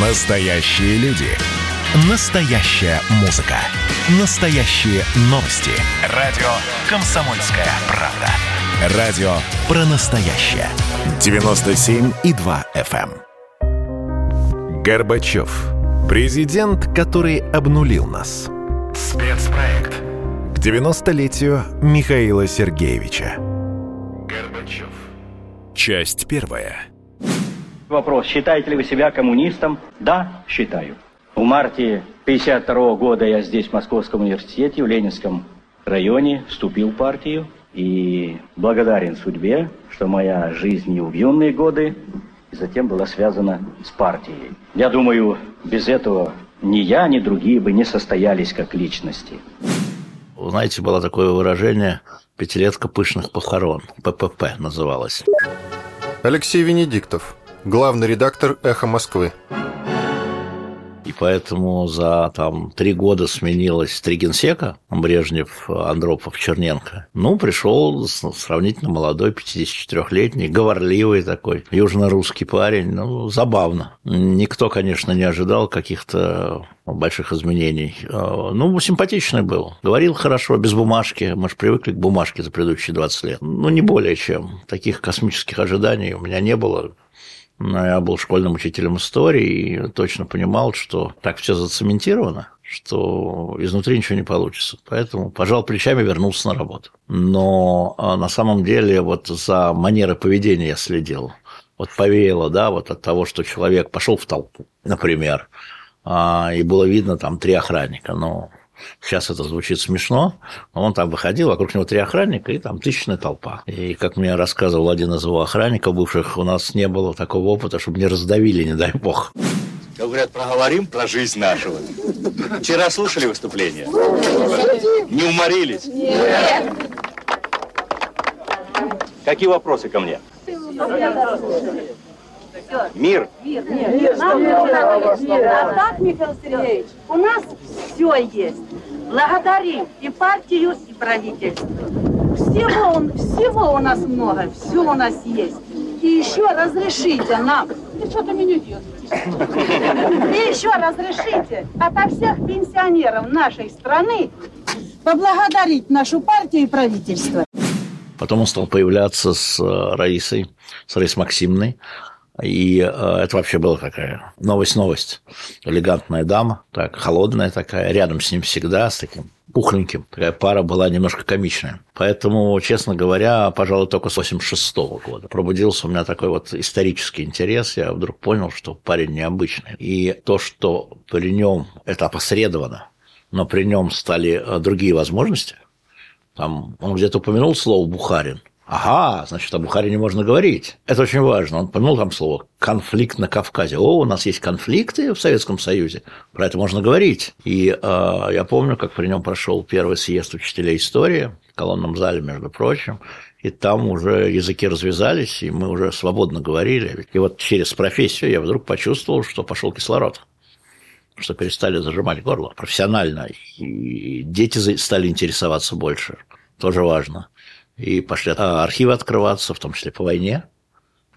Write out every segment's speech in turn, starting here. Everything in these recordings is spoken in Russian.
Настоящие люди. Настоящая музыка. Настоящие новости. Радио «Комсомольская правда». Радио про настоящее. 97,2 FM. эм. Горбачев. Президент, который обнулил нас. Спецпроект. К 90-летию Михаила Сергеевича. Горбачев. Часть первая. Вопрос, считаете ли вы себя коммунистом? Да, считаю. В марте 52 года я здесь, в Московском университете, в Ленинском районе, вступил в партию. И благодарен судьбе, что моя жизнь и в юные годы и затем была связана с партией. Я думаю, без этого ни я, ни другие бы не состоялись как личности. Знаете, было такое выражение «пятилетка пышных похорон», ППП называлось. Алексей Венедиктов, главный редактор «Эхо Москвы». И поэтому за там три года сменилось три генсека, Брежнев, Андропов, Черненко. Ну, пришел сравнительно молодой, 54-летний, говорливый такой, южно-русский парень. Ну, забавно. Никто, конечно, не ожидал каких-то больших изменений. Ну, симпатичный был. Говорил хорошо, без бумажки. Мы же привыкли к бумажке за предыдущие 20 лет. Ну, не более чем. Таких космических ожиданий у меня не было. Но я был школьным учителем истории и точно понимал, что так все зацементировано, что изнутри ничего не получится. Поэтому пожал плечами, вернулся на работу. Но а, на самом деле вот за манерой поведения я следил. Вот повеяло, да, вот от того, что человек пошел в толпу, например, а, и было видно там три охранника, но Сейчас это звучит смешно, но он там выходил, вокруг него три охранника и там тысячная толпа. И, как мне рассказывал один из его охранников бывших, у нас не было такого опыта, чтобы не раздавили, не дай бог. Говорят, проговорим про жизнь нашего. Вчера слушали выступление? Не уморились? Нет. Какие вопросы ко мне? Мир. Мир. Нет, нам нужно мир. А так, Михаил Сергеевич, у нас все есть. Благодарим и партию, и правительство. Всего, он, всего у нас много, все у нас есть. И еще разрешите нам. Ты что-то меня делаешь. И еще разрешите ото всех пенсионеров нашей страны поблагодарить нашу партию и правительство. Потом он стал появляться с э, Раисой, с Раисой Максимной. И э, это вообще была такая новость-новость. Элегантная дама, так, холодная такая, рядом с ним всегда, с таким пухленьким. Такая пара была немножко комичная. Поэтому, честно говоря, пожалуй, только с 86 -го года пробудился у меня такой вот исторический интерес. Я вдруг понял, что парень необычный. И то, что при нем это опосредовано, но при нем стали э, другие возможности. Там он где-то упомянул слово «бухарин», Ага, значит, о Бухаре не можно говорить. Это очень важно. Он помянул там слово «конфликт на Кавказе». О, у нас есть конфликты в Советском Союзе. Про это можно говорить. И э, я помню, как при нем прошел первый съезд учителей истории в колонном зале, между прочим. И там уже языки развязались, и мы уже свободно говорили. И вот через профессию я вдруг почувствовал, что пошел кислород что перестали зажимать горло профессионально, и дети стали интересоваться больше. Тоже важно и пошли а, архивы открываться, в том числе по войне,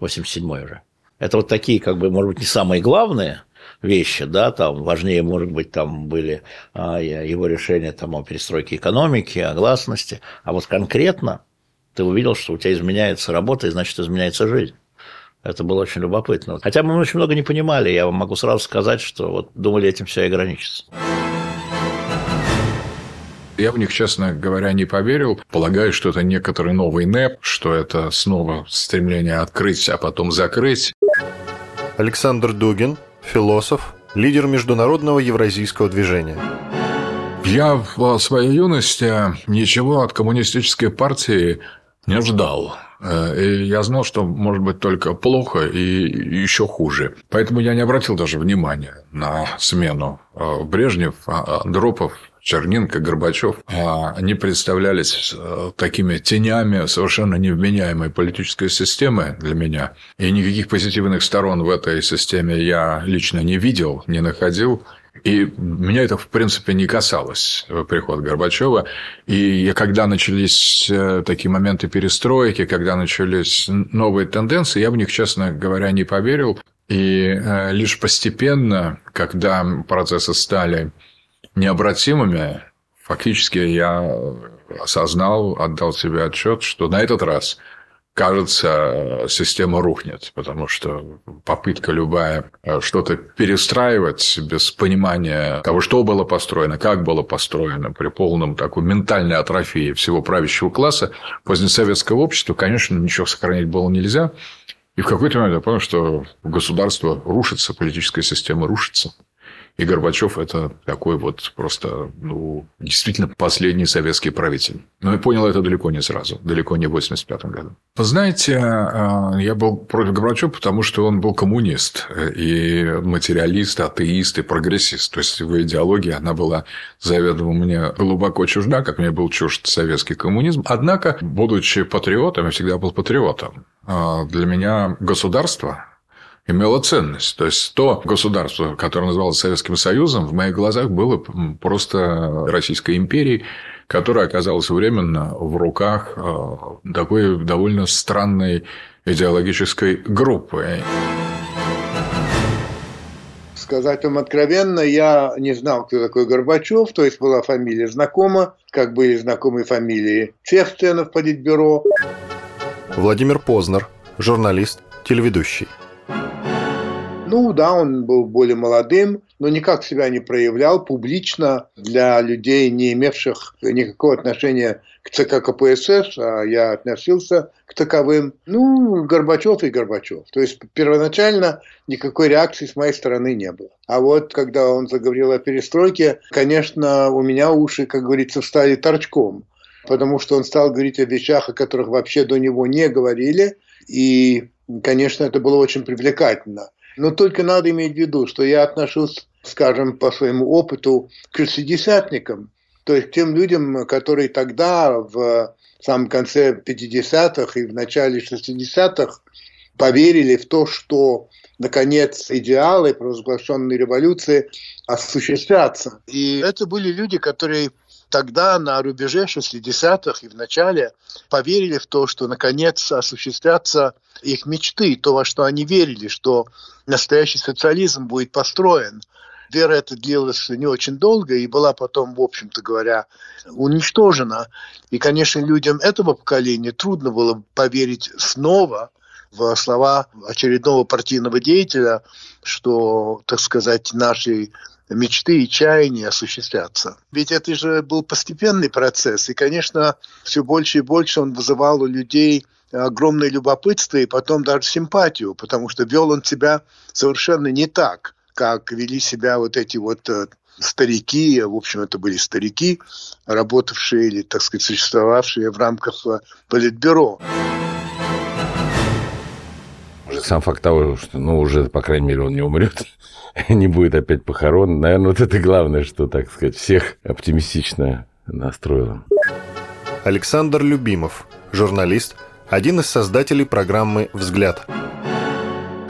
87-й уже. Это вот такие, как бы, может быть, не самые главные вещи, да, там важнее, может быть, там были а, его решения там, о перестройке экономики, о гласности, а вот конкретно ты увидел, что у тебя изменяется работа, и значит, изменяется жизнь. Это было очень любопытно. Хотя мы очень много не понимали, я вам могу сразу сказать, что вот думали, этим все и ограничится. Я в них, честно говоря, не поверил. Полагаю, что это некоторый новый НЭП, что это снова стремление открыть, а потом закрыть. Александр Дугин, философ, лидер международного евразийского движения. Я в своей юности ничего от коммунистической партии не ждал. Э, и я знал, что может быть только плохо и еще хуже. Поэтому я не обратил даже внимания на смену э, Брежнев, а, Андропов, Черненко, Горбачев, а они представлялись э, такими тенями совершенно невменяемой политической системы для меня. И никаких позитивных сторон в этой системе я лично не видел, не находил. И меня это, в принципе, не касалось э, приход Горбачева. И когда начались э, такие моменты перестройки, когда начались новые тенденции, я в них, честно говоря, не поверил. И лишь постепенно, когда процессы стали необратимыми, фактически я осознал, отдал себе отчет, что на этот раз – кажется, система рухнет, потому что попытка любая э, что-то перестраивать без понимания того, что было построено, как было построено, при полном такой ментальной атрофии всего правящего класса позднесоветского общества, конечно, ничего сохранить было нельзя. И в какой-то момент я понял, что государство рушится, политическая система рушится. И Горбачев – это такой вот просто, ну, действительно последний советский правитель. Но я понял это далеко не сразу, далеко не в 85 году. Знаете, а, я был против Горбачева, потому что он был коммунист, и материалист, атеист и прогрессист. То есть, его идеология, она была заведомо мне глубоко чужда, как мне был чужд советский коммунизм. Однако, будучи патриотом, я всегда был патриотом. А, для меня государство имело ценность. То есть, то государство, которое называлось Советским Союзом, в моих глазах было просто Российской империей, которая оказалась временно в руках э, такой довольно странной идеологической группы. Сказать вам откровенно, я не знал, кто такой Горбачев, то есть была фамилия знакома, как были знакомы фамилии всех членов Политбюро. Владимир Познер, журналист, телеведущий. Ну да, он был более молодым, но никак себя не проявлял публично для людей, не имевших никакого отношения к ЦК КПСС, а я относился к таковым. Ну, Горбачев и Горбачев. То есть первоначально никакой реакции с моей стороны не было. А вот когда он заговорил о перестройке, конечно, у меня уши, как говорится, стали торчком потому что он стал говорить о вещах, о которых вообще до него не говорили, и, конечно, это было очень привлекательно. Но только надо иметь в виду, что я отношусь, скажем, по своему опыту к шестидесятникам, то есть к тем людям, которые тогда, в самом конце 50-х и в начале 60-х, поверили в то, что наконец идеалы провозглашенной революции осуществятся. И это были люди, которые тогда на рубеже 60-х и в начале поверили в то, что наконец осуществятся их мечты, то, во что они верили, что настоящий социализм будет построен. Вера эта длилась не очень долго и была потом, в общем-то говоря, уничтожена. И, конечно, людям этого поколения трудно было поверить снова в слова очередного партийного деятеля, что, так сказать, нашей мечты и чаяния осуществятся. Ведь это же был постепенный процесс, и, конечно, все больше и больше он вызывал у людей огромное любопытство и потом даже симпатию, потому что вел он себя совершенно не так, как вели себя вот эти вот э, старики, в общем, это были старики, работавшие или, так сказать, существовавшие в рамках э, политбюро сам факт того, что, ну, уже, по крайней мере, он не умрет, не будет опять похорон, наверное, вот это главное, что, так сказать, всех оптимистично настроило. Александр Любимов, журналист, один из создателей программы «Взгляд».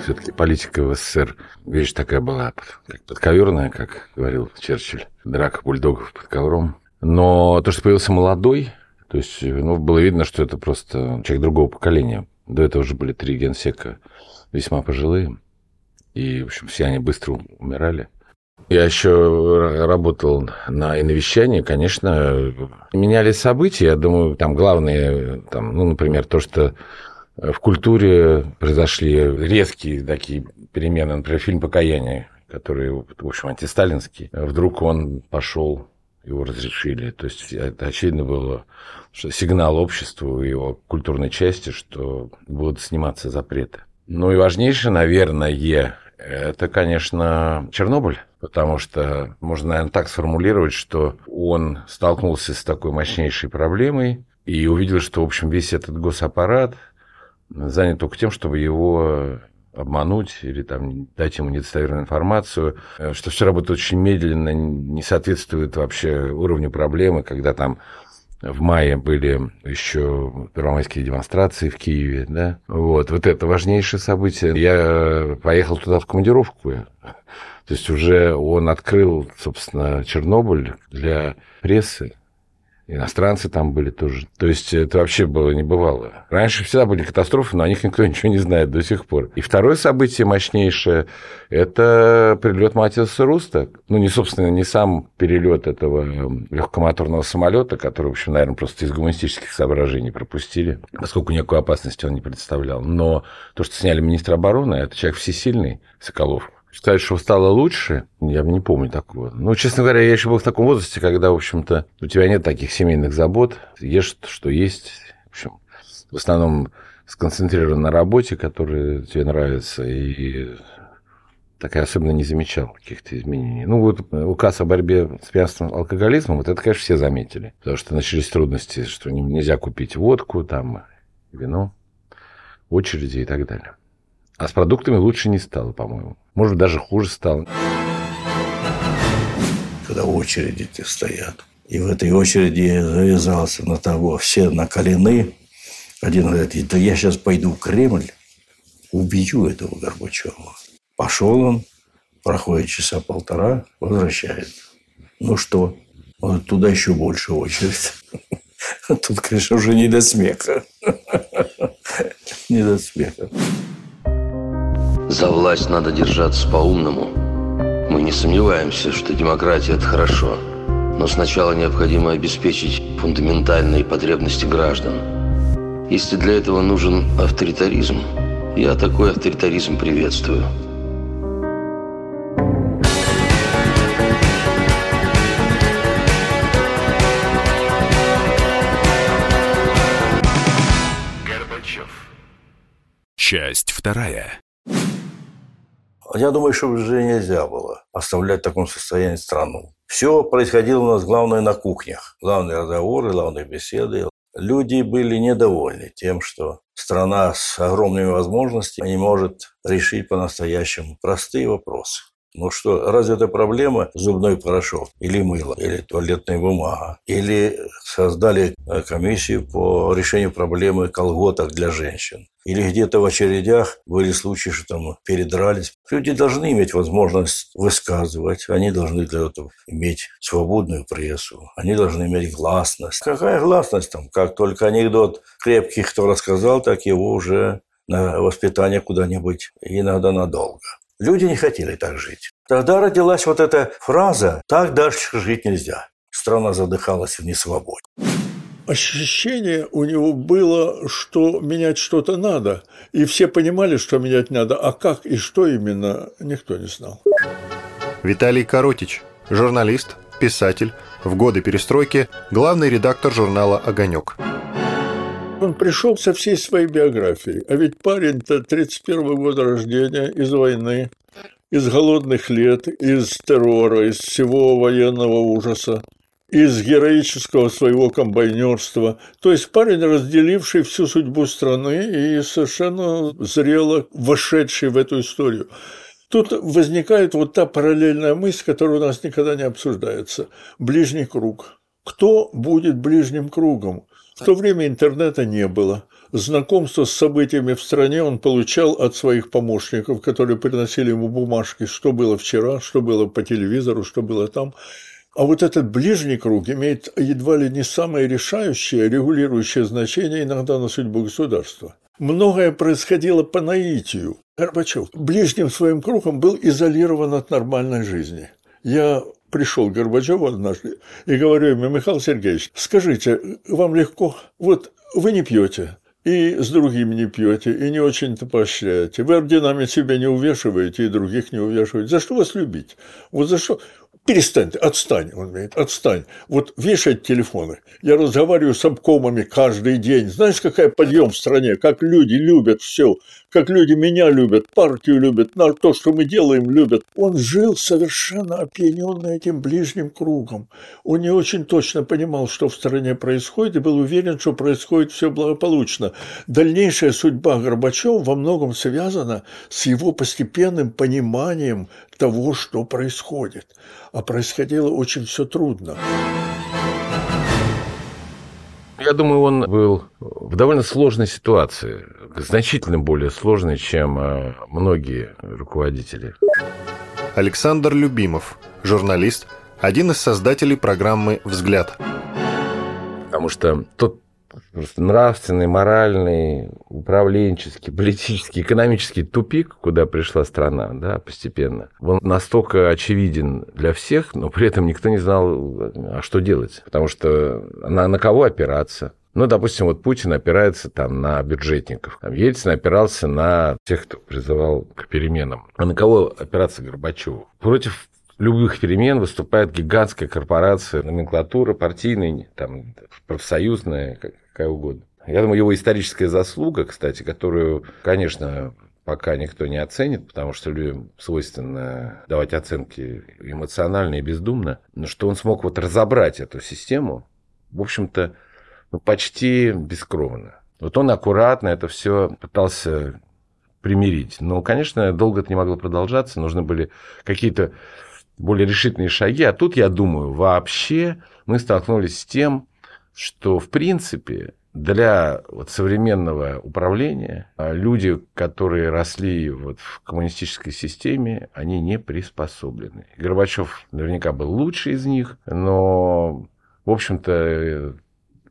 Все-таки политика в СССР вещь такая была, как подковерная, как говорил Черчилль, драка бульдогов под ковром. Но то, что появился молодой, то есть ну, было видно, что это просто человек другого поколения. До этого уже были три генсека весьма пожилые. И, в общем, все они быстро умирали. Я еще работал на инвещании, конечно, менялись события. Я думаю, там главное, там, ну, например, то, что в культуре произошли резкие такие перемены. Например, фильм «Покаяние», который, в общем, антисталинский. Вдруг он пошел, его разрешили. То есть это очевидно было что сигнал обществу и его культурной части, что будут сниматься запреты. Ну и важнейшее, наверное, это, конечно, Чернобыль, потому что можно, наверное, так сформулировать, что он столкнулся с такой мощнейшей проблемой и увидел, что, в общем, весь этот госаппарат занят только тем, чтобы его обмануть или там дать ему недостоверную информацию, что все работает очень медленно, не соответствует вообще уровню проблемы, когда там в мае были еще первомайские демонстрации в Киеве, да. Вот, вот это важнейшее событие. Я поехал туда в командировку. То есть уже он открыл, собственно, Чернобыль для прессы. Иностранцы там были тоже. То есть это вообще было небывало. Раньше всегда были катастрофы, но о них никто ничего не знает до сих пор. И второе событие мощнейшее – это прилет Матиаса Руста. Ну, не, собственно, не сам перелет этого эм, легкомоторного самолета, который, в общем, наверное, просто из гуманистических соображений пропустили, поскольку никакой опасности он не представлял. Но то, что сняли министра обороны, это человек всесильный, Соколов, Сказать, что стало лучше, я не помню такого. Ну, честно говоря, я еще был в таком возрасте, когда, в общем-то, у тебя нет таких семейных забот, ешь, что есть. В общем, в основном сконцентрирован на работе, которая тебе нравится, и так я особенно не замечал каких-то изменений. Ну, вот указ о борьбе с пьянством алкоголизмом, вот это, конечно, все заметили. Потому что начались трудности, что нельзя купить водку, там, вино, очереди и так далее. А с продуктами лучше не стало, по-моему. Может, даже хуже стало. Когда очереди те стоят, и в этой очереди завязался на того, все накалены. Один говорит, да я сейчас пойду в Кремль, убью этого Горбачева. Пошел он, проходит часа полтора, возвращается. Ну что? Он туда еще больше очередь. Тут, конечно, уже не до смеха. Не до смеха. За власть надо держаться по-умному. Мы не сомневаемся, что демократия – это хорошо. Но сначала необходимо обеспечить фундаментальные потребности граждан. Если для этого нужен авторитаризм, я такой авторитаризм приветствую. Горбачев. Часть вторая. Я думаю, что уже нельзя было оставлять в таком состоянии страну. Все происходило у нас, главное, на кухнях. Главные разговоры, главные беседы. Люди были недовольны тем, что страна с огромными возможностями не может решить по-настоящему простые вопросы. Ну что, разве это проблема зубной порошок, или мыло, или туалетная бумага, или создали э, комиссию по решению проблемы колготок для женщин, или где-то в очередях были случаи, что там передрались. Люди должны иметь возможность высказывать, они должны для этого иметь свободную прессу, они должны иметь гласность. Какая гласность там? Как только анекдот крепкий кто рассказал, так его уже на воспитание куда-нибудь, иногда надолго. Люди не хотели так жить. Тогда родилась вот эта фраза «так дальше жить нельзя». Страна задыхалась в несвободе. Ощущение у него было, что менять что-то надо. И все понимали, что менять надо. А как и что именно, никто не знал. Виталий Коротич, журналист, писатель, в годы перестройки главный редактор журнала «Огонек». Он пришел со всей своей биографией. А ведь парень-то 31 года рождения, из войны, из голодных лет, из террора, из всего военного ужаса, из героического своего комбайнерства. То есть парень, разделивший всю судьбу страны и совершенно зрело вошедший в эту историю. Тут возникает вот та параллельная мысль, которая у нас никогда не обсуждается. Ближний круг. Кто будет ближним кругом? В то время интернета не было. Знакомство с событиями в стране он получал от своих помощников, которые приносили ему бумажки, что было вчера, что было по телевизору, что было там. А вот этот ближний круг имеет едва ли не самое решающее, регулирующее значение иногда на судьбу государства. Многое происходило по наитию. Горбачев ближним своим кругом был изолирован от нормальной жизни. Я пришел к Горбачеву однажды и говорю ему, Михаил Сергеевич, скажите, вам легко? Вот вы не пьете, и с другими не пьете, и не очень-то поощряете. Вы орденами себя не увешиваете, и других не увешиваете. За что вас любить? Вот за что? Перестань, отстань, он говорит, отстань. Вот вешать телефоны. Я разговариваю с обкомами каждый день. Знаешь, какая подъем в стране, как люди любят все как люди меня любят, партию любят, на то, что мы делаем, любят. Он жил совершенно опьяненный этим ближним кругом. Он не очень точно понимал, что в стране происходит, и был уверен, что происходит все благополучно. Дальнейшая судьба Горбачева во многом связана с его постепенным пониманием того, что происходит. А происходило очень все трудно. Я думаю, он был в довольно сложной ситуации, значительно более сложной, чем э, многие руководители. Александр Любимов, журналист, один из создателей программы «Взгляд». Потому что тот просто нравственный, моральный, управленческий, политический, экономический тупик, куда пришла страна, да, постепенно, он настолько очевиден для всех, но при этом никто не знал, а что делать, потому что на, на кого опираться, ну, допустим, вот Путин опирается там на бюджетников. Там Ельцин опирался на тех, кто призывал к переменам. А на кого опираться Горбачеву? Против любых перемен выступает гигантская корпорация, номенклатура партийная, там, профсоюзная, какая угодно. Я думаю, его историческая заслуга, кстати, которую, конечно, пока никто не оценит, потому что людям свойственно давать оценки эмоционально и бездумно, но что он смог вот разобрать эту систему, в общем-то, ну, почти бескровно. Вот он аккуратно это все пытался примирить. Но, конечно, долго это не могло продолжаться, нужны были какие-то более решительные шаги. А тут, я думаю, вообще мы столкнулись с тем, что, в принципе, для вот современного управления а, люди, которые росли вот в коммунистической системе, они не приспособлены. Горбачев наверняка был лучший из них, но, в общем-то,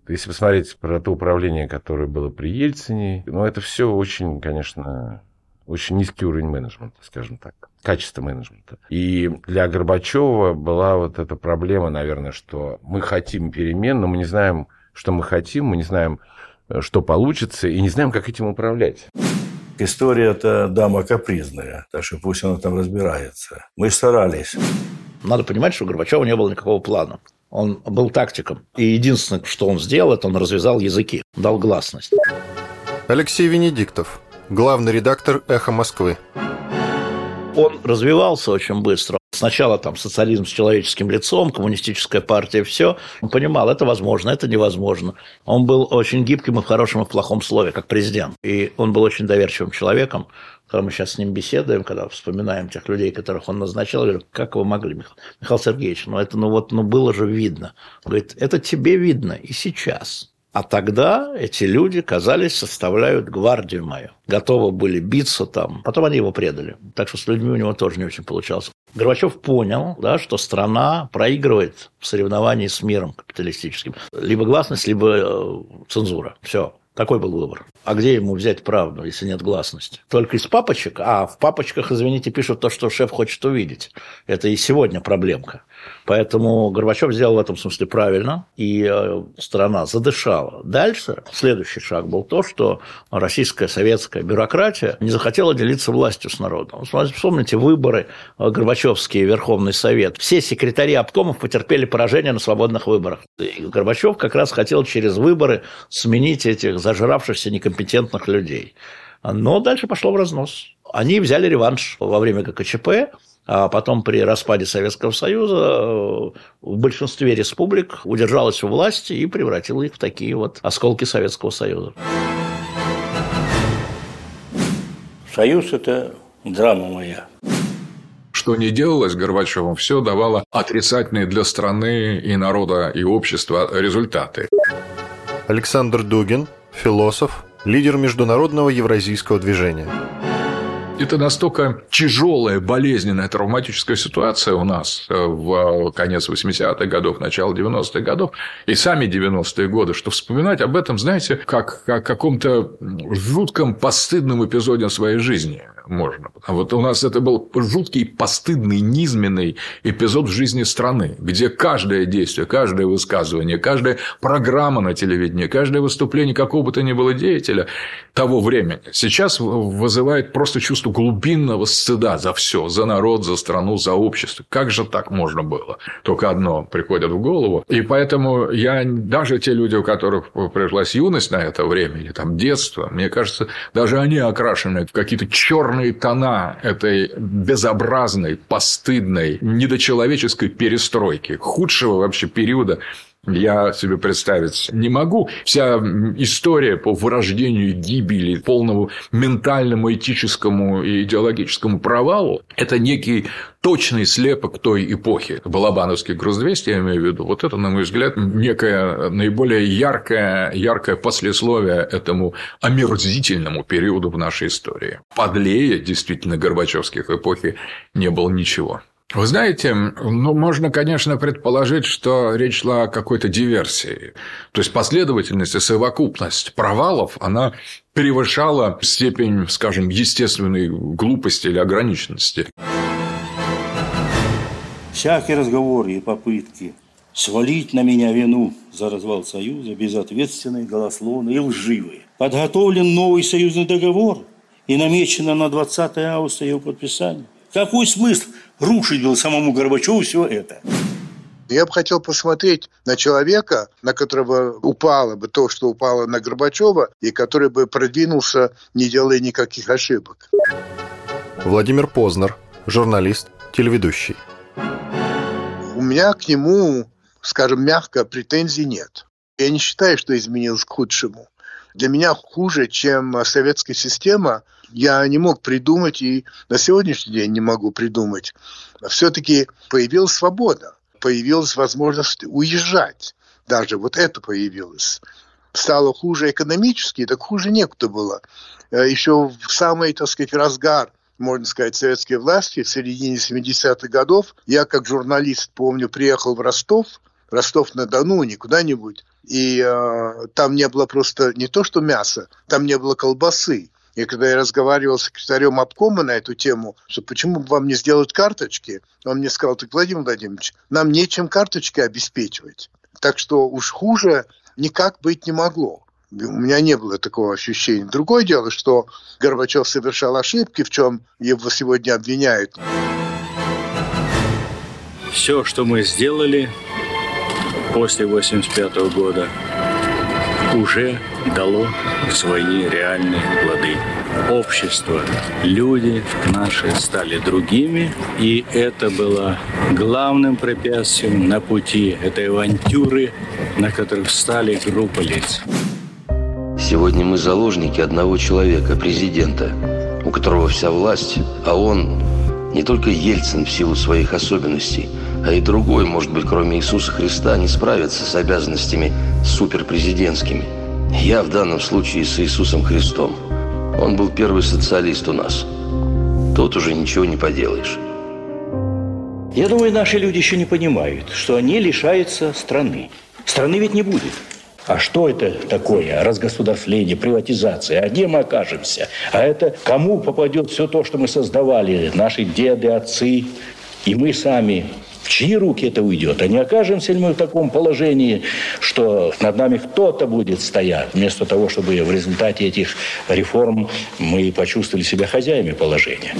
если посмотреть про то управление, которое было при Ельцине, ну, это все очень, конечно, очень низкий уровень менеджмента, скажем так, качество менеджмента. И для Горбачева была вот эта проблема, наверное, что мы хотим перемен, но мы не знаем, что мы хотим, мы не знаем, э, что получится, и не знаем, как этим управлять. История это дама капризная, так что пусть она там разбирается. Мы старались. Надо понимать, что у Горбачева не было никакого плана. Он был тактиком. И единственное, что он сделал, это он развязал языки, дал гласность. Алексей Венедиктов, главный редактор «Эхо Москвы». Он развивался очень быстро. Сначала там социализм с человеческим лицом, коммунистическая партия, все. Он понимал, это возможно, это невозможно. Он был очень гибким и в хорошем, и в плохом слове, как президент. И он был очень доверчивым человеком. Когда мы сейчас с ним беседуем, когда вспоминаем тех людей, которых он назначал, я говорю, как вы могли, Михаил, Михаил Сергеевич, ну это ну вот, ну было же видно. Он говорит, это тебе видно и сейчас. А тогда эти люди, казались, составляют гвардию мою. Готовы были биться там. Потом они его предали. Так что с людьми у него тоже не очень получалось. Горбачев понял, да, что страна проигрывает в соревновании с миром капиталистическим. Либо гласность, либо э, цензура. Все. Такой был выбор. А где ему взять правду, если нет гласности? Только из папочек? А в папочках, извините, пишут то, что шеф хочет увидеть. Это и сегодня проблемка. Поэтому Горбачев сделал в этом смысле правильно, и э, страна задышала. Дальше следующий шаг был то, что российская советская бюрократия не захотела делиться властью с народом. Вспомните выборы э, Горбачевский Верховный Совет. Все секретари обкомов потерпели поражение на свободных выборах. И Горбачев как раз хотел через выборы сменить этих зажравшихся некомпетентных людей. Но дальше пошло в разнос. Они взяли реванш во время ГКЧП, а потом при распаде Советского Союза э, в большинстве республик удержалась у власти и превратила их в такие вот осколки Советского Союза. Союз – это драма моя. Что не делалось Горбачевым, все давало отрицательные для страны и народа и общества результаты. Александр Дугин, философ, лидер международного евразийского движения это настолько тяжелая, болезненная, травматическая ситуация у нас э, в конец 80-х годов, начало 90-х годов и сами 90-е годы, что вспоминать об этом, знаете, как о каком-то жутком, постыдном эпизоде своей жизни можно. Вот у нас это был жуткий, постыдный, низменный эпизод в жизни страны, где каждое действие, каждое высказывание, каждая программа на телевидении, каждое выступление какого бы то ни было деятеля того времени сейчас вызывает просто чувство глубинного стыда за все, за народ, за страну, за общество. Как же так можно было? Только одно приходит в голову. И поэтому я даже те люди, у которых пришлась юность на это время, или там детство, мне кажется, даже они окрашены в какие-то черные тона этой безобразной, постыдной, недочеловеческой перестройки, худшего вообще периода я себе представить не могу. Вся история по вырождению гибели, полному ментальному, этическому и идеологическому провалу – это некий точный слепок той эпохи. Балабановский груз-200, я имею в виду, вот это, на мой взгляд, некое наиболее яркое, яркое послесловие этому омерзительному периоду в нашей истории. Подлее, действительно, Горбачевских эпохи не было ничего. Вы знаете, ну, можно, конечно, предположить, что речь шла о какой-то диверсии. То есть, последовательность и совокупность провалов, она превышала степень, скажем, естественной глупости или ограниченности. Всякие разговоры и попытки свалить на меня вину за развал Союза безответственные, голословные и лживые. Подготовлен новый союзный договор и намечено на 20 августа его подписание. Какой смысл рушить был самому Горбачеву все это? Я бы хотел посмотреть на человека, на которого упало бы то, что упало на Горбачева, и который бы продвинулся, не делая никаких ошибок. Владимир Познер, журналист, телеведущий. У меня к нему, скажем мягко, претензий нет. Я не считаю, что изменилось к худшему. Для меня хуже, чем советская система, я не мог придумать и на сегодняшний день не могу придумать. Все-таки появилась свобода, появилась возможность уезжать. Даже вот это появилось. Стало хуже экономически, так хуже некуда было. Э, Еще в самый, так сказать, разгар можно сказать, советской власти в середине 70-х годов. Я, как журналист, помню, приехал в Ростов, Ростов-на-Дону, не куда-нибудь, и э, там не было просто не то что мяса, там не было колбасы. И когда я разговаривал с секретарем обкома на эту тему, что почему бы вам не сделать карточки, он мне сказал, так, Владимир Владимирович, нам нечем карточки обеспечивать. Так что уж хуже никак быть не могло. У меня не было такого ощущения. Другое дело, что Горбачев совершал ошибки, в чем его сегодня обвиняют. Все, что мы сделали после 85 года, уже дало свои реальные плоды. Общество, люди наши стали другими, и это было главным препятствием на пути этой авантюры, на которых встали группа лиц. Сегодня мы заложники одного человека, президента, у которого вся власть, а он не только Ельцин в силу своих особенностей, а и другой, может быть, кроме Иисуса Христа, не справится с обязанностями суперпрезидентскими. Я в данном случае с Иисусом Христом. Он был первый социалист у нас. Тут уже ничего не поделаешь. Я думаю, наши люди еще не понимают, что они лишаются страны. Страны ведь не будет. А что это такое? Разгосударствление, приватизация. А где мы окажемся? А это кому попадет все то, что мы создавали? Наши деды, отцы и мы сами. В чьи руки это уйдет? А не окажемся ли мы в таком положении, что над нами кто-то будет стоять, вместо того, чтобы в результате этих реформ мы почувствовали себя хозяями положения?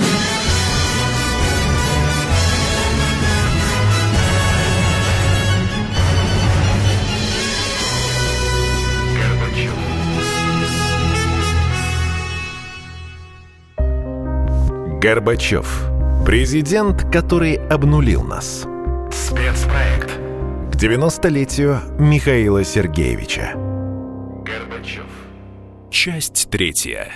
Горбачев. Президент, который обнулил нас. Спецпроект. К 90-летию Михаила Сергеевича. Горбачев. Часть третья.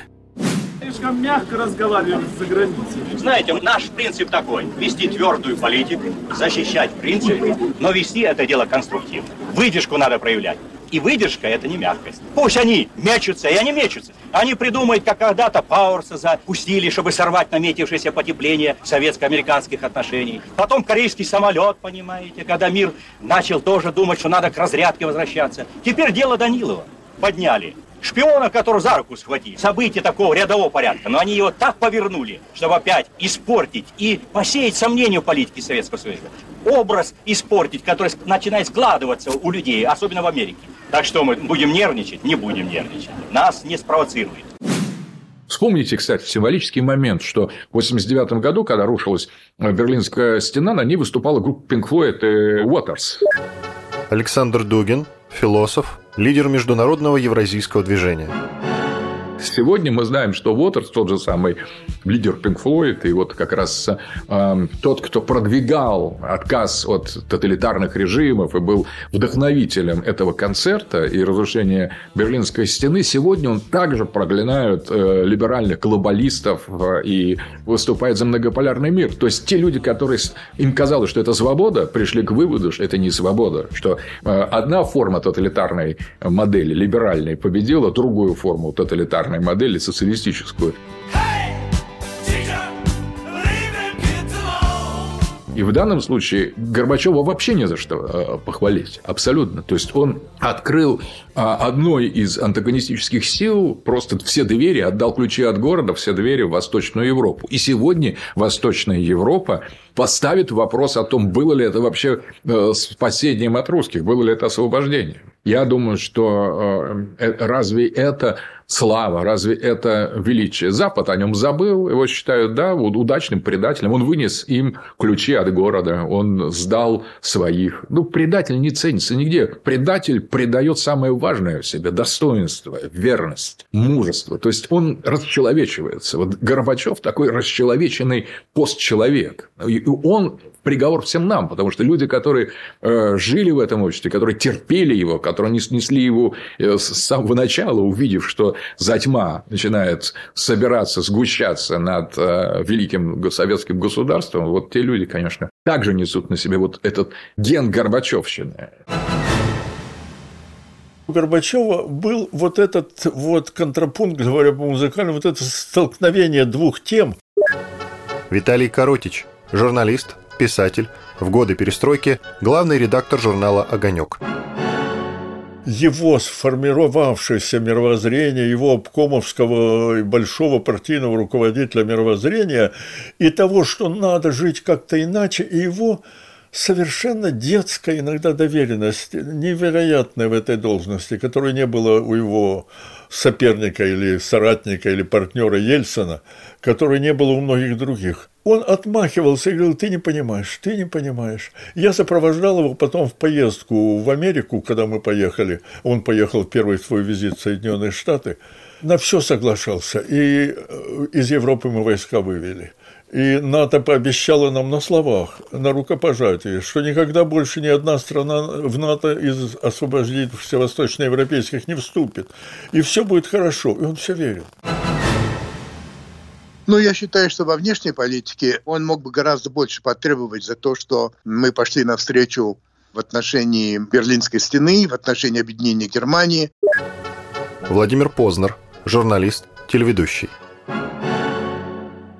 Слишком мягко разговаривали за границей. Знаете, наш принцип такой. Вести твердую политику, защищать принципы, но вести это дело конструктивно. Выдержку надо проявлять. И выдержка – это не мягкость. Пусть они мечутся, и они мечутся. Они придумают, как когда-то Пауэрса запустили, чтобы сорвать наметившееся потепление советско-американских отношений. Потом корейский самолет, понимаете, когда мир начал тоже думать, что надо к разрядке возвращаться. Теперь дело Данилова подняли. Шпиона, который за руку схватили. События такого рядового порядка. Но они его так повернули, чтобы опять испортить и посеять сомнения в политике Советского Союза. Образ испортить, который начинает складываться у людей, особенно в Америке. Так что мы будем нервничать? Не будем нервничать. Нас не спровоцирует. Вспомните, кстати, символический момент, что в 89 году, когда рушилась Берлинская стена, на ней выступала группа Pink Floyd и Waters. Александр Дугин, философ, лидер международного евразийского движения. Сегодня мы знаем, что Уотерс, тот же самый лидер Pink Floyd, и вот как раз э, тот, кто продвигал отказ от тоталитарных режимов и был вдохновителем этого концерта и разрушения Берлинской стены, сегодня он также проклинает э, либеральных глобалистов э, и выступает за многополярный мир. То есть, те люди, которые им казалось, что это свобода, пришли к выводу, что это не свобода, что э, одна форма тоталитарной модели, либеральной, победила другую форму тоталитарной модели, социалистическую. И в данном случае Горбачева вообще не за что э, похвалить. Абсолютно. То есть он открыл а, одной из антагонистических сил просто все двери, отдал ключи от города, все двери в Восточную Европу. И сегодня Восточная Европа поставит вопрос о том, было ли это вообще э, спасением от русских, было ли это освобождение. Я думаю, что э, разве это слава, разве это величие? Запад о нем забыл, его считают, да, удачным предателем. Он вынес им ключи от города, он сдал своих. Ну, предатель не ценится нигде. Предатель предает самое важное в себе – достоинство, верность, мужество. То есть, он расчеловечивается. Вот Горбачев такой расчеловеченный постчеловек. И он приговор всем нам, потому что люди, которые э, жили в этом обществе, которые терпели его, которые не снесли его э, с самого начала, увидев, что затьма начинает собираться, сгущаться над э, великим советским государством, вот те люди, конечно, также несут на себе вот этот ген Горбачевщины. У Горбачева был вот этот вот контрапункт, говоря по музыкальному, вот это столкновение двух тем. Виталий Коротич, журналист, писатель, в годы перестройки главный редактор журнала «Огонек» его сформировавшееся мировоззрение, его обкомовского и большого партийного руководителя мировоззрения и того, что надо жить как-то иначе, и его совершенно детская иногда доверенность, невероятная в этой должности, которой не было у его соперника или соратника или партнера Ельцина, которой не было у многих других. Он отмахивался и говорил, ты не понимаешь, ты не понимаешь. Я сопровождал его потом в поездку в Америку, когда мы поехали. Он поехал в первый свой визит в Соединенные Штаты. На все соглашался. И э, из Европы мы войска вывели. И НАТО пообещала нам на словах, на рукопожатии, что никогда больше ни одна страна в НАТО из освободившихся восточноевропейских не вступит. И все будет хорошо. И он все верил. Ну, я считаю, что во внешней политике он мог бы гораздо больше потребовать за то, что мы пошли навстречу в отношении Берлинской стены, в отношении объединения Германии. Владимир Познер, журналист, телеведущий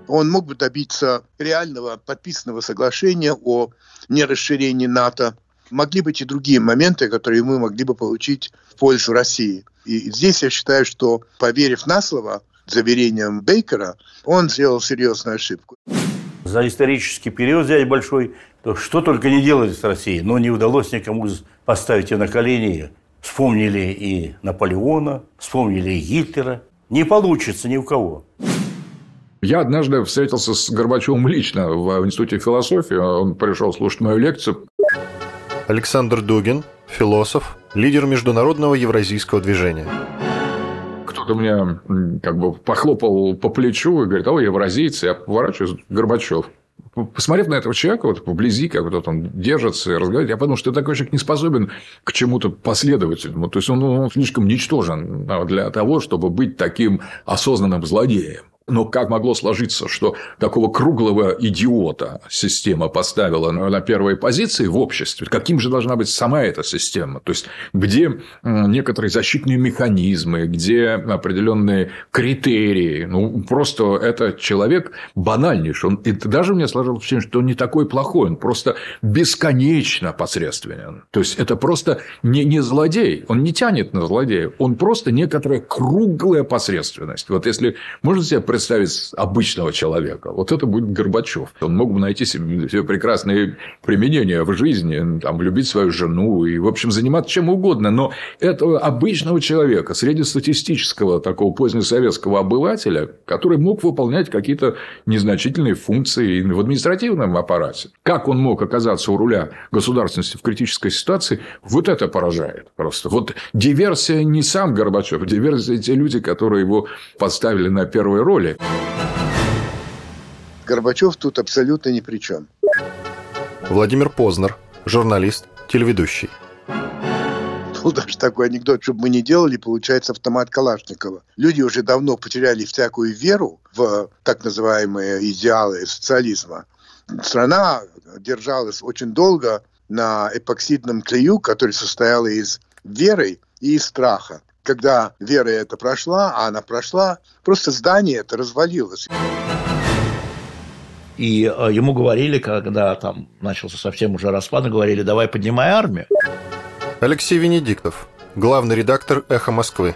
он мог бы добиться реального подписанного соглашения о нерасширении НАТО. Могли быть и другие моменты, которые мы могли бы получить в пользу России. И здесь я считаю, что, поверив на слово заверениям Бейкера, он сделал серьезную ошибку. За исторический период взять большой, то что только не делали с Россией, но не удалось никому поставить ее на колени. Вспомнили и Наполеона, вспомнили и Гитлера. Не получится ни у кого. Я однажды встретился с Горбачевым лично в Институте философии. Он пришел слушать мою лекцию. Александр Дугин, философ, лидер международного евразийского движения. Кто-то мне как бы похлопал по плечу и говорит, о, евразийцы. Я поворачиваюсь, Горбачев. Посмотрев на этого человека вот поблизи, как вот он держится и разговаривает, я подумал, что такой человек не способен к чему-то последовательному. То есть, он, он слишком ничтожен для того, чтобы быть таким осознанным злодеем. Но как могло сложиться, что такого круглого идиота система поставила на первые позиции в обществе? Каким же должна быть сама эта система? То есть, где некоторые защитные механизмы, где определенные критерии? Ну, просто это человек банальнейший. Он, и даже меня сложилось впечатление, что он не такой плохой, он просто бесконечно посредственен. То есть, это просто не, не злодей, он не тянет на злодея, он просто некоторая круглая посредственность. Вот если можно себе представить обычного человека. Вот это будет Горбачев. Он мог бы найти себе все прекрасные применения в жизни, там, любить свою жену и, в общем, заниматься чем угодно. Но этого обычного человека, среднестатистического такого позднесоветского обывателя, который мог выполнять какие-то незначительные функции в административном аппарате. Как он мог оказаться у руля государственности в критической ситуации, вот это поражает просто. Вот диверсия не сам Горбачев, диверсия те люди, которые его поставили на первую роль, роли. Горбачев тут абсолютно ни при чем. Владимир Познер, журналист, телеведущий. Был даже такой анекдот, чтобы мы не делали, получается автомат Калашникова. Люди уже давно потеряли всякую веру в так называемые идеалы социализма. Страна держалась очень долго на эпоксидном клею, который состоял из веры и страха когда вера эта прошла, а она прошла, просто здание это развалилось. И э, ему говорили, когда там начался совсем уже распад, говорили, давай поднимай армию. Алексей Венедиктов, главный редактор «Эхо Москвы».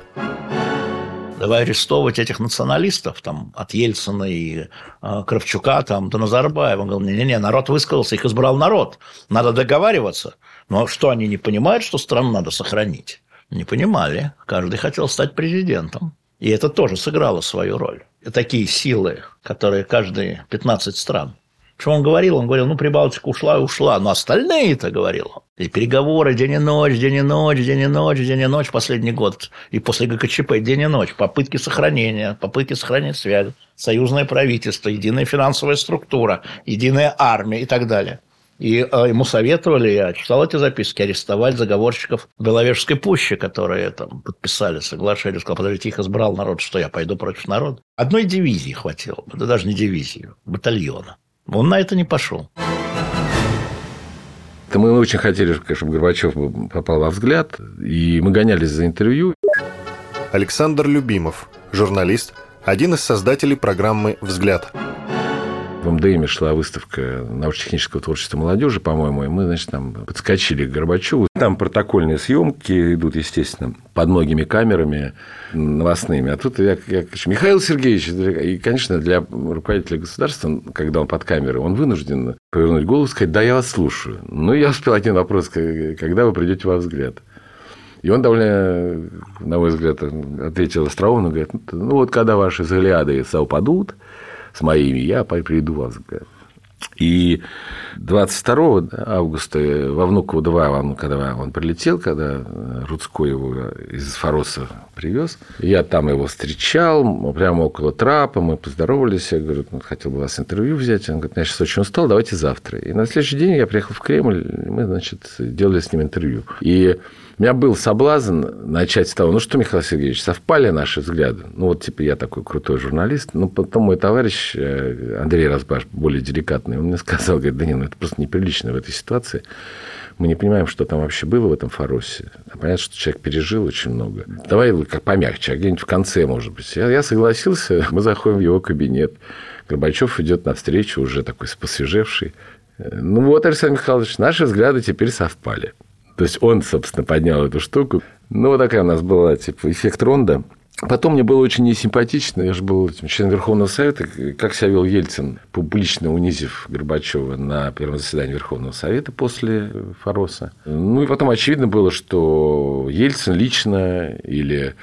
Давай арестовывать этих националистов, там, от Ельцина и э, Кравчука, там, до Назарбаева. Он говорил, не-не-не, народ высказался, их избрал народ. Надо договариваться. Но что, они не понимают, что страну надо сохранить? Не понимали. Каждый хотел стать президентом. И это тоже сыграло свою роль. И такие силы, которые каждые 15 стран. Что он говорил? Он говорил, ну, Прибалтика ушла и ушла. Но остальные-то, говорил. И переговоры день и ночь, день и ночь, день и ночь, день и ночь последний год. И после ГКЧП день и ночь. Попытки сохранения, попытки сохранить связь. Союзное правительство, единая финансовая структура, единая армия и так далее. И э, ему советовали, я читал эти записки, арестовать заговорщиков Беловежской пущи, которые там подписали соглашение. Сказал, подождите, их избрал народ, что я пойду против народа. Одной дивизии хватило, да даже не дивизии, батальона. Он на это не пошел. Это мы очень хотели, чтобы Горбачев попал во взгляд, и мы гонялись за интервью. Александр Любимов, журналист, один из создателей программы «Взгляд». В МДМе шла выставка научно-технического творчества молодежи, по-моему, и мы, значит, там подскочили к Горбачеву. Там протокольные съемки идут, естественно, под многими камерами новостными. А тут я, я Михаил Сергеевич, и, конечно, для руководителя государства, когда он под камерой, он вынужден повернуть голову и сказать, да, я вас слушаю. Ну, я успел один вопрос, когда вы придете во взгляд. И он довольно, на мой взгляд, ответил остроумно, говорит, ну вот когда ваши взгляды совпадут, с моими, я приду вас. И 22 августа во Внуково 2, когда он прилетел, когда Рудской его из Фароса привез, я там его встречал, прямо около трапа, мы поздоровались, я говорю, ну, хотел бы вас интервью взять, он говорит, я сейчас очень устал, давайте завтра. И на следующий день я приехал в Кремль, мы, значит, делали с ним интервью. И у меня был соблазн начать с того, ну что, Михаил Сергеевич, совпали наши взгляды. Ну вот, типа, я такой крутой журналист. Но потом мой товарищ э, Андрей Разбаш, более деликатный, он мне сказал, говорит, да нет, ну это просто неприлично в этой ситуации. Мы не понимаем, что там вообще было в этом Фаросе. Понятно, что человек пережил очень много. Давай как помягче, а где-нибудь в конце, может быть. Я, я согласился, мы заходим в его кабинет. Горбачев идет навстречу, уже такой посвежевший. Ну вот, Александр Михайлович, наши взгляды теперь совпали. То есть он, собственно, поднял эту штуку. Ну, вот такая у нас была, типа, эффект ронда. Потом мне было очень несимпатично, я же был членом Верховного Совета, как себя вел Ельцин, публично унизив Горбачева на первом заседании Верховного Совета после Фароса. Ну и потом очевидно было, что Ельцин лично или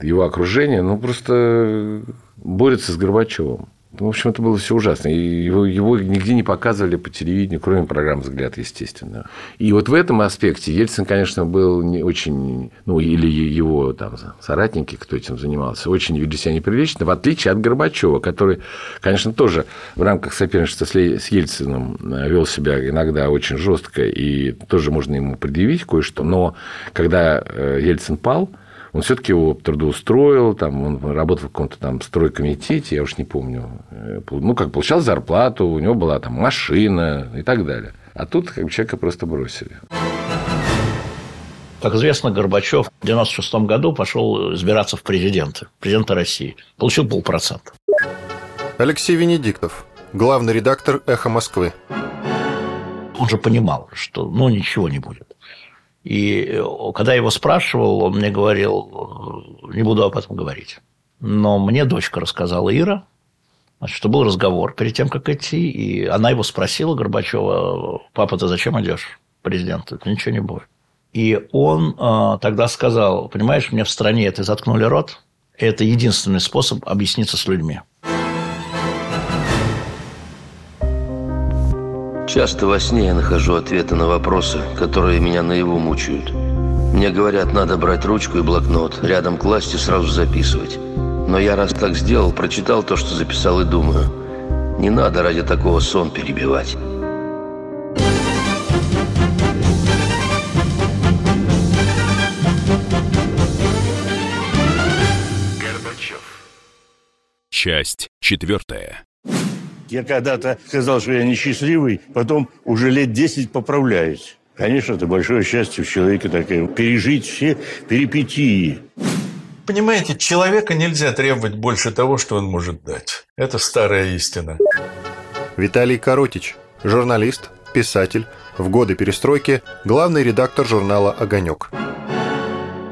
его окружение, ну просто борется с Горбачевым. В общем, это было все ужасно. И его, его нигде не показывали по телевидению, кроме программ «Взгляд», естественно. И вот в этом аспекте Ельцин, конечно, был не очень, ну, или его там соратники, кто этим занимался, очень вели себя неприлично, в отличие от Горбачева, который, конечно, тоже в рамках соперничества с Ельциным э, вел себя иногда очень жестко, и тоже можно ему предъявить кое-что. Но когда э, Ельцин пал, он все-таки его трудоустроил, там, он работал в каком-то там стройкомитете, я уж не помню. Э, ну, как получал зарплату, у него была там машина и так далее. А тут как бы, человека просто бросили. Как известно, Горбачев в 1996 году пошел избираться в президенты, президента России. Получил полпроцента. Алексей Венедиктов, главный редактор «Эхо Москвы». Он же понимал, что ну ничего не будет. И э, когда я его спрашивал, он мне говорил, «Э, не буду об этом говорить. Но мне дочка рассказала Ира, что был разговор перед тем, как идти, и она его спросила, Горбачева, папа, ты зачем идешь, президент? Это ничего не будет. И он э, тогда сказал, понимаешь, мне в стране это заткнули рот, это единственный способ объясниться с людьми. Часто во сне я нахожу ответы на вопросы, которые меня наяву мучают. Мне говорят, надо брать ручку и блокнот, рядом класть и сразу записывать. Но я раз так сделал, прочитал то, что записал и думаю. Не надо ради такого сон перебивать. Горбачев. Часть четвертая. Я когда-то сказал, что я несчастливый, потом уже лет 10 поправляюсь. Конечно, это большое счастье в человеке такое, пережить все перипетии. Понимаете, человека нельзя требовать больше того, что он может дать. Это старая истина. Виталий Коротич, журналист, писатель, в годы перестройки главный редактор журнала «Огонек».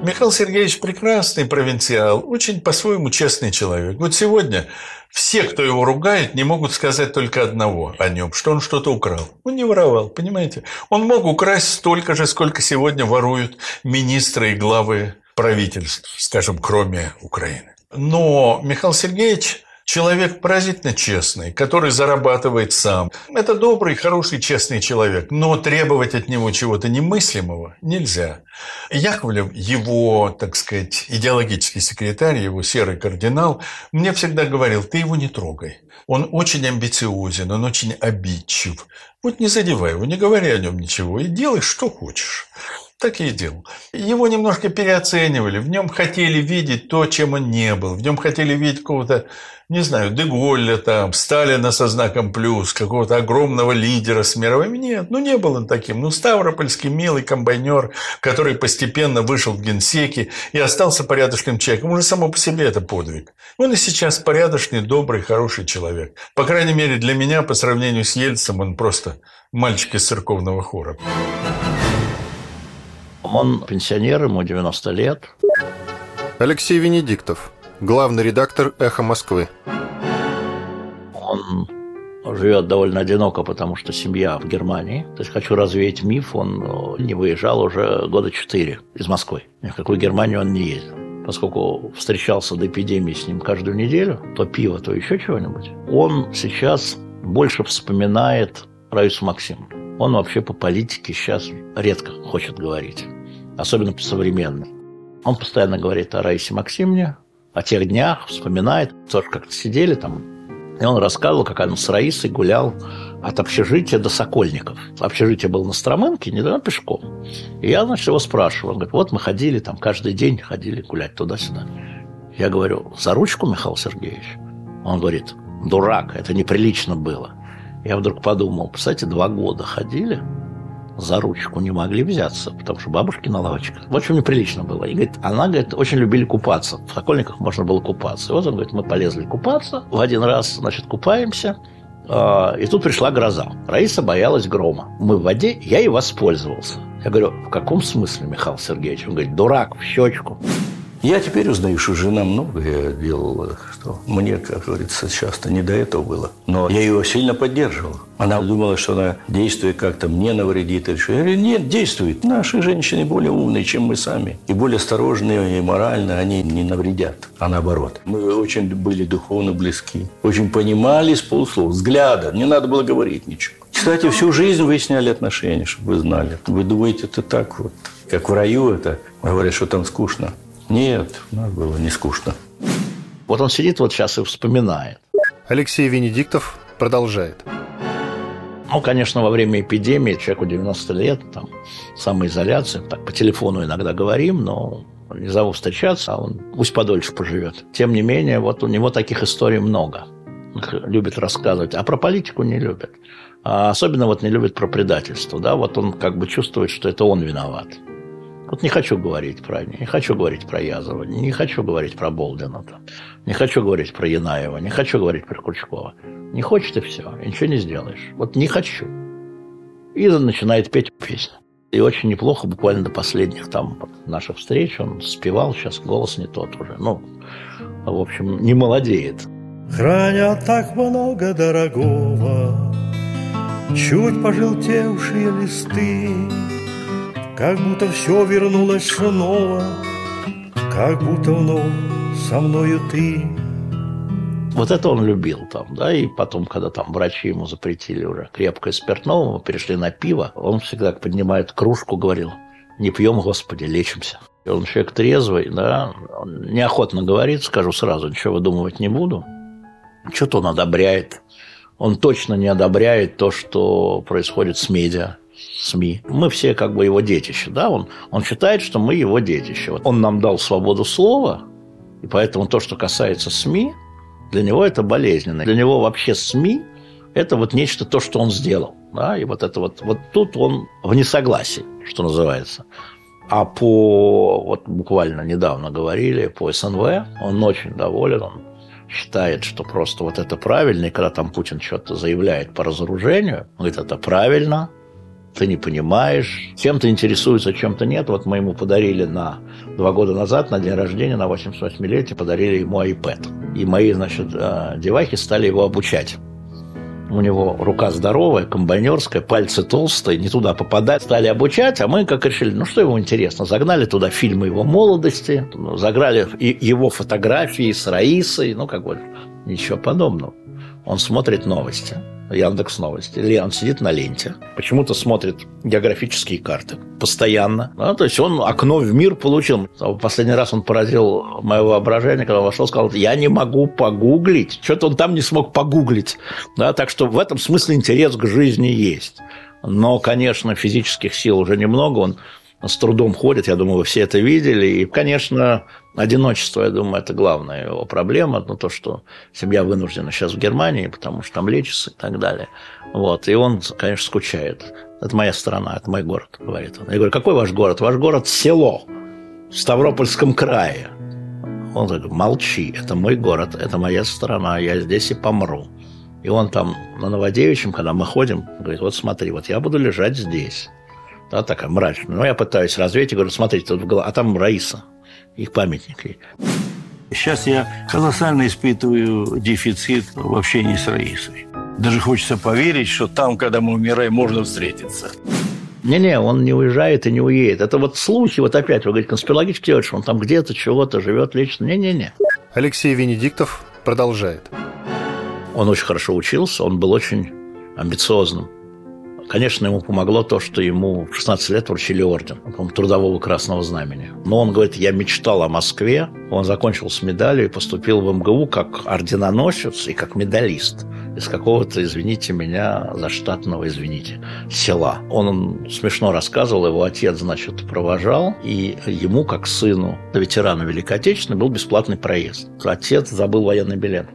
Михаил Сергеевич прекрасный провинциал, очень по-своему честный человек. Вот сегодня все, кто его ругает, не могут сказать только одного о нем, что он что-то украл. Он не воровал, понимаете? Он мог украсть столько же, сколько сегодня воруют министры и главы правительств, скажем, кроме Украины. Но Михаил Сергеевич Человек поразительно честный, который зарабатывает сам. Это добрый, хороший, честный человек. Но требовать от него чего-то немыслимого нельзя. Яковлев, его, так сказать, идеологический секретарь, его серый кардинал, мне всегда говорил, ты его не трогай. Он очень амбициозен, он очень обидчив. Вот не задевай его, не говори о нем ничего и делай, что хочешь. Так и делал. Его немножко переоценивали, в нем хотели видеть то, чем он не был, в нем хотели видеть какого-то, не знаю, Деголля там, Сталина со знаком плюс, какого-то огромного лидера с мировым. Нет, ну не был он таким. Ну, Ставропольский милый комбайнер, который постепенно вышел в генсеки и остался порядочным человеком. Уже само по себе это подвиг. Он и сейчас порядочный, добрый, хороший человек. По крайней мере, для меня, по сравнению с Ельцем, он просто мальчик из церковного хора. Он пенсионер, ему 90 лет. Алексей Венедиктов, главный редактор «Эхо Москвы». Он живет довольно одиноко, потому что семья в Германии. То есть хочу развеять миф, он не выезжал уже года четыре из Москвы. Ни в какую Германию он не ездил. Поскольку встречался до эпидемии с ним каждую неделю, то пиво, то еще чего-нибудь, он сейчас больше вспоминает Раису Максимовну. Он вообще по политике сейчас редко хочет говорить, особенно по современной. Он постоянно говорит о Раисе Максимовне, о тех днях, вспоминает. Тоже как-то сидели там, и он рассказывал, как он с Раисой гулял от общежития до Сокольников. Общежитие было на Строменке, недавно пешком. И я, значит, его спрашивал. Он говорит, вот мы ходили там каждый день, ходили гулять туда-сюда. Я говорю, за ручку, Михаил Сергеевич? Он говорит, дурак, это неприлично было. Я вдруг подумал, кстати, два года ходили, за ручку не могли взяться, потому что бабушки на лавочках. В общем, неприлично было. И говорит, она, говорит, очень любили купаться. В Сокольниках можно было купаться. И вот он говорит, мы полезли купаться. В один раз, значит, купаемся. А, и тут пришла гроза. Раиса боялась грома. Мы в воде, я и воспользовался. Я говорю, в каком смысле, Михаил Сергеевич? Он говорит, дурак, в щечку. Я теперь узнаю, что жена многое делала, что мне, как говорится, часто не до этого было. Но я ее сильно поддерживал. Она думала, что она действует как-то мне навредит. Или что. Я говорю, нет, действует. Наши женщины более умные, чем мы сами. И более осторожные, и морально они не навредят, а наоборот. Мы очень были духовно близки. Очень понимали с полуслов, взгляда. Не надо было говорить ничего. Кстати, всю жизнь выясняли отношения, чтобы вы знали. Вы думаете, это так вот, как в раю это? Говорят, что там скучно. Нет, нам было не скучно. Вот он сидит вот сейчас и вспоминает. Алексей Венедиктов продолжает. Ну, конечно, во время эпидемии, человеку 90 лет, там, самоизоляция, так по телефону иногда говорим, но не зову встречаться, а он пусть подольше поживет. Тем не менее, вот у него таких историй много. Их любит рассказывать, а про политику не любит. А особенно вот не любит про предательство. Да? Вот он как бы чувствует, что это он виноват. Вот не хочу говорить про не хочу говорить про Язова, не хочу говорить про Болдина, не хочу говорить про Янаева, не хочу говорить про Крючкова. Не хочет и все, и ничего не сделаешь. Вот не хочу. И начинает петь песню. И очень неплохо, буквально до последних там наших встреч он спевал, сейчас голос не тот уже. Ну, в общем, не молодеет. Хранят так много дорогого, Чуть пожелтевшие листы, как будто все вернулось снова, Как будто вновь со мною ты. Вот это он любил там, да, и потом, когда там врачи ему запретили уже крепкое спиртного, мы перешли на пиво, он всегда поднимает кружку, говорил, не пьем, Господи, лечимся. И он человек трезвый, да, он неохотно говорит, скажу сразу, ничего выдумывать не буду. Что-то он одобряет. Он точно не одобряет то, что происходит с медиа. СМИ. Мы все как бы его детище, да, он, он считает, что мы его детище. Он нам дал свободу слова, и поэтому то, что касается СМИ, для него это болезненно. Для него вообще СМИ – это вот нечто то, что он сделал. Да? И вот это вот, вот тут он в несогласии, что называется. А по, вот буквально недавно говорили, по СНВ, он очень доволен, он считает, что просто вот это правильно, и когда там Путин что-то заявляет по разоружению, он говорит, это правильно, ты не понимаешь, чем-то интересуется, чем-то нет. Вот мы ему подарили на два года назад, на день рождения, на 88-летие, подарили ему iPad. И мои, значит, э, девахи стали его обучать. У него рука здоровая, комбайнерская, пальцы толстые, не туда попадать. Стали обучать, а мы как решили, ну что ему интересно, загнали туда фильмы его молодости, заграли его фотографии с Раисой, ну как бы ничего подобного. Он смотрит новости. Яндекс Новости. Или он сидит на ленте, почему-то смотрит географические карты постоянно. Ну, то есть он окно в мир получил. Последний раз он поразил мое воображение, когда вошел, сказал, я не могу погуглить. Что-то он там не смог погуглить. Да, так что в этом смысле интерес к жизни есть. Но, конечно, физических сил уже немного. Он с трудом ходит, я думаю, вы все это видели. И, конечно, одиночество, я думаю, это главная его проблема. Ну, то, что семья вынуждена сейчас в Германии, потому что там лечится и так далее. Вот. И он, конечно, скучает. Это моя страна, это мой город, говорит он. Я говорю, какой ваш город? Ваш город – село в Ставропольском крае. Он говорит, молчи, это мой город, это моя страна, я здесь и помру. И он там на Новодевичьем, когда мы ходим, говорит, вот смотри, вот я буду лежать здесь да, такая мрачная. Но я пытаюсь развеять и говорю, смотрите, тут в голове, а там Раиса, их памятник. Сейчас я колоссально испытываю дефицит в общении с Раисой. Даже хочется поверить, что там, когда мы умираем, можно встретиться. Не-не, он не уезжает и не уедет. Это вот слухи, вот опять, вы говорите, конспирологические теории, что он там где-то чего-то живет лично. Не-не-не. Алексей Венедиктов продолжает. Он очень хорошо учился, он был очень амбициозным Конечно, ему помогло то, что ему в 16 лет вручили орден Трудового Красного Знамени. Но он говорит, я мечтал о Москве. Он закончил с медалью и поступил в МГУ как орденоносец и как медалист из какого-то, извините меня, заштатного, извините, села. Он смешно рассказывал, его отец, значит, провожал, и ему, как сыну ветерана Великой Отечественной, был бесплатный проезд. Отец забыл военный билет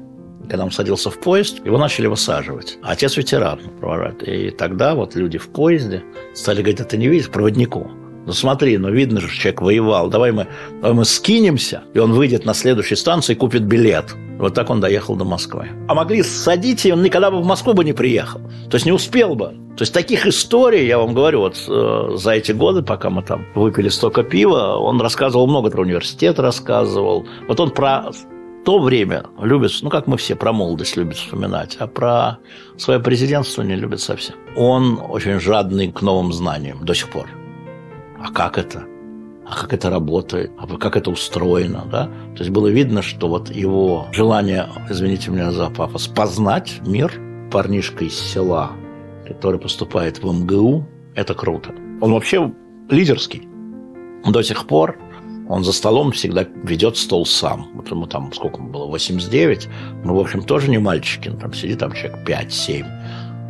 когда он садился в поезд, его начали высаживать. А отец ветеран провожает. И тогда вот люди в поезде стали говорить, это не видишь, проводнику. Ну смотри, ну видно же, человек воевал. Давай мы, давай мы скинемся, и он выйдет на следующей станции и купит билет. Вот так он доехал до Москвы. А могли садить, и он никогда бы в Москву бы не приехал. То есть не успел бы. То есть таких историй, я вам говорю, вот э, за эти годы, пока мы там выпили столько пива, он рассказывал много про университет, рассказывал. Вот он про то время любит, ну, как мы все про молодость любят вспоминать, а про свое президентство не любит совсем. Он очень жадный к новым знаниям до сих пор. А как это? А как это работает? А как это устроено? Да? То есть было видно, что вот его желание, извините меня за пафос, познать мир, парнишка из села, который поступает в МГУ, это круто. Он вообще лидерский. До сих пор он за столом всегда ведет стол сам. Вот ему там, сколько ему было, 89. Ну, в общем, тоже не мальчики. Там сидит там человек 5-7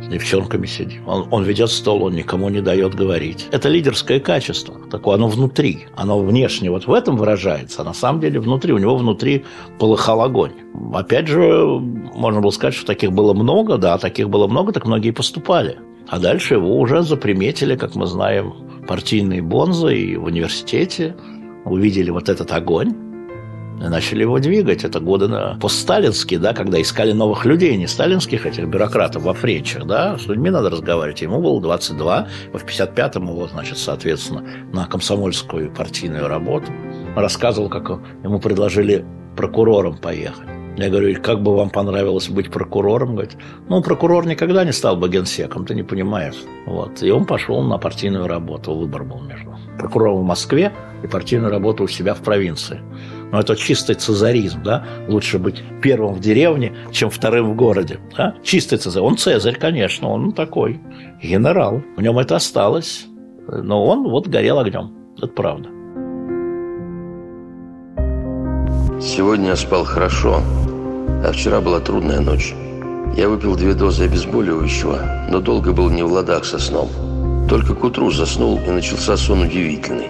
с девчонками сидим. Он, он ведет стол, он никому не дает говорить. Это лидерское качество. Такое оно внутри. Оно внешне вот в этом выражается, а на самом деле внутри. У него внутри полыхал огонь. Опять же, можно было сказать, что таких было много. Да, таких было много, так многие поступали. А дальше его уже заприметили, как мы знаем, партийные бонзы и в университете – увидели вот этот огонь, и начали его двигать. Это годы постсталинские, да, когда искали новых людей, не сталинских этих бюрократов во френчах, да, с людьми надо разговаривать. Ему было 22, в 55-м его, значит, соответственно, на комсомольскую партийную работу. Рассказывал, как ему предложили прокурором поехать. Я говорю, как бы вам понравилось быть прокурором? Говорит, ну, прокурор никогда не стал бы генсеком, ты не понимаешь. Вот. И он пошел на партийную работу, выбор был между прокурором в Москве и партийную работу у себя в провинции. Но это чистый цезаризм, да? Лучше быть первым в деревне, чем вторым в городе. Да? Чистый цезарь. Он цезарь, конечно, он такой генерал. В нем это осталось. Но он вот горел огнем. Это правда. Сегодня я спал хорошо, а вчера была трудная ночь. Я выпил две дозы обезболивающего, но долго был не в ладах со сном. Только к утру заснул и начался сон удивительный.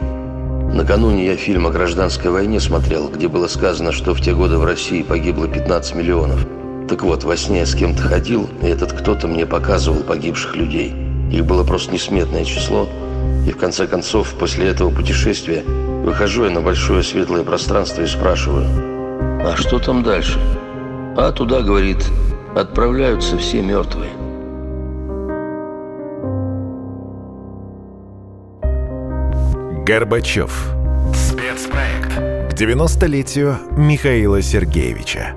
Накануне я фильм о гражданской войне смотрел, где было сказано, что в те годы в России погибло 15 миллионов. Так вот, во сне я с кем-то ходил, и этот кто-то мне показывал погибших людей. Их было просто несметное число. И в конце концов, после этого путешествия, выхожу я на большое светлое пространство и спрашиваю, а что там дальше? А туда, говорит, отправляются все мертвые. Горбачев. Спецпроект к 90-летию Михаила Сергеевича.